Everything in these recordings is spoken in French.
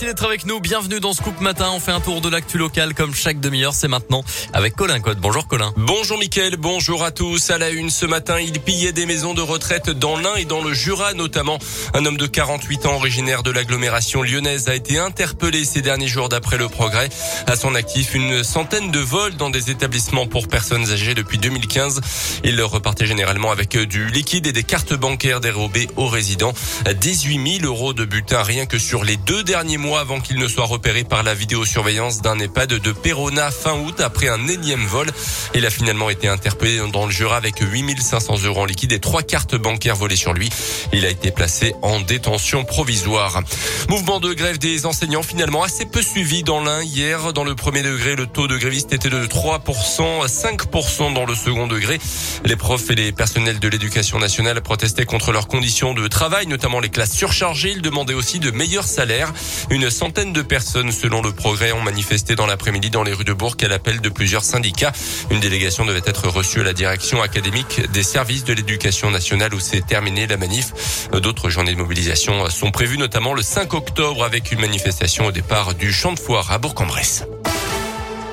Merci d'être avec nous. Bienvenue dans Scoop Matin. On fait un tour de l'actu local comme chaque demi-heure. C'est maintenant avec Colin Code. Bonjour Colin. Bonjour Mickaël. Bonjour à tous. À la une ce matin, il pillait des maisons de retraite dans l'Ain et dans le Jura notamment. Un homme de 48 ans originaire de l'agglomération lyonnaise a été interpellé ces derniers jours d'après le progrès. À son actif, une centaine de vols dans des établissements pour personnes âgées depuis 2015. Il repartait généralement avec du liquide et des cartes bancaires dérobées aux résidents. 18 000 euros de butin rien que sur les deux derniers mois avant qu'il ne soit repéré par la vidéosurveillance d'un EHPAD de Perona fin août après un énième vol. Il a finalement été interpellé dans le Jura avec 8500 euros en liquide et trois cartes bancaires volées sur lui. Il a été placé en détention provisoire. Mouvement de grève des enseignants finalement assez peu suivi dans l'un hier. Dans le premier degré, le taux de grévistes était de 3%, 5% dans le second degré. Les profs et les personnels de l'éducation nationale protestaient contre leurs conditions de travail, notamment les classes surchargées. Ils demandaient aussi de meilleurs salaires. Une centaine de personnes, selon le progrès, ont manifesté dans l'après-midi dans les rues de Bourg à l'appel de plusieurs syndicats. Une délégation devait être reçue à la direction académique des services de l'éducation nationale où s'est terminée la manif. D'autres journées de mobilisation sont prévues, notamment le 5 octobre avec une manifestation au départ du champ de foire à Bourg-en-Bresse.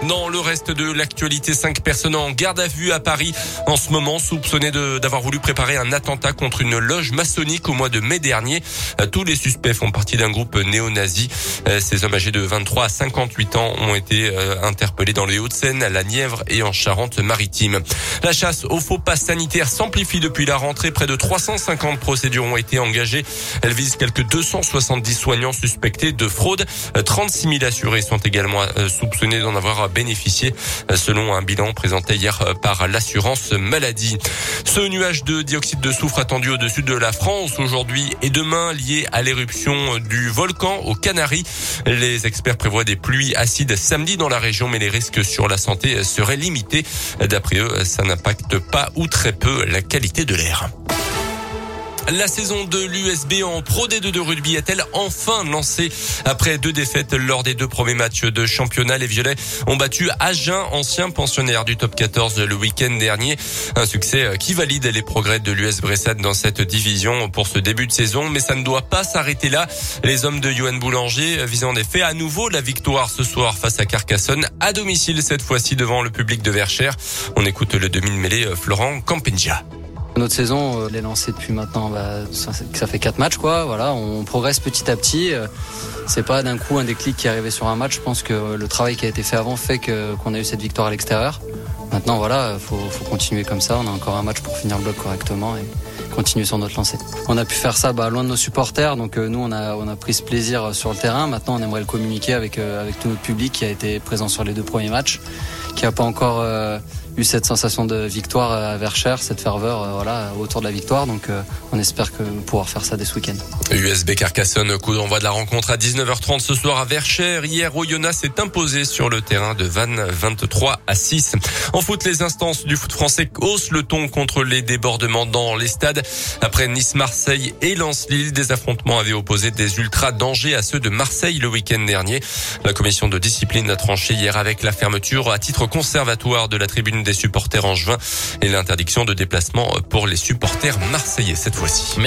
Dans le reste de l'actualité, cinq personnes en garde à vue à Paris en ce moment soupçonnées d'avoir voulu préparer un attentat contre une loge maçonnique au mois de mai dernier. Tous les suspects font partie d'un groupe néo-nazi. Ces hommes âgés de 23 à 58 ans ont été euh, interpellés dans les Hauts-de-Seine, à la Nièvre et en Charente-Maritime. La chasse aux faux passes sanitaires s'amplifie depuis la rentrée. Près de 350 procédures ont été engagées. Elle vise quelques 270 soignants suspectés de fraude. 36 000 assurés sont également euh, soupçonnés d'en avoir bénéficié selon un bilan présenté hier par l'assurance maladie. Ce nuage de dioxyde de soufre attendu au-dessus de la France aujourd'hui et demain lié à l'éruption du volcan aux Canaries. Les experts prévoient des pluies acides samedi dans la région mais les risques sur la santé seraient limités. D'après eux, ça n'impacte pas ou très peu la qualité de l'air. La saison de l'USB en Pro D2 de rugby a-t-elle enfin lancé après deux défaites lors des deux premiers matchs de championnat? Les Violets ont battu Agen, ancien pensionnaire du top 14 le week-end dernier. Un succès qui valide les progrès de l'US Bressade dans cette division pour ce début de saison, mais ça ne doit pas s'arrêter là. Les hommes de Johan Boulanger visent en effet à nouveau la victoire ce soir face à Carcassonne, à domicile cette fois-ci devant le public de Verchères. On écoute le demi-mêlée Florent Campengia. Notre saison, euh, elle est lancée depuis maintenant, bah, ça, fait quatre matchs, quoi. Voilà, on progresse petit à petit. Euh, c'est pas d'un coup un déclic qui est arrivé sur un match. Je pense que le travail qui a été fait avant fait qu'on a eu cette victoire à l'extérieur. Maintenant, voilà, faut, faut continuer comme ça. On a encore un match pour finir le bloc correctement et continuer sur notre lancée. On a pu faire ça bah, loin de nos supporters, donc euh, nous on a on a pris ce plaisir sur le terrain. Maintenant, on aimerait le communiquer avec avec tout notre public qui a été présent sur les deux premiers matchs, qui a pas encore eu cette sensation de victoire à Verchères, cette ferveur euh, voilà autour de la victoire. Donc euh, on espère que pouvoir faire ça dès ce week-end. USB Carcassonne, coup d'envoi de la rencontre à 19h30 ce soir à Verchères. Hier, Oyonnax s'est imposé sur le terrain de Vannes 23 à 6. En foot, les instances du foot français haussent le ton contre les débordements dans les stades. Après Nice-Marseille et Lens-Lille, des affrontements avaient opposé des ultras dangers à ceux de Marseille le week-end dernier. La commission de discipline a tranché hier avec la fermeture à titre conservatoire de la tribune des supporters en juin et l'interdiction de déplacement pour les supporters marseillais cette fois-ci.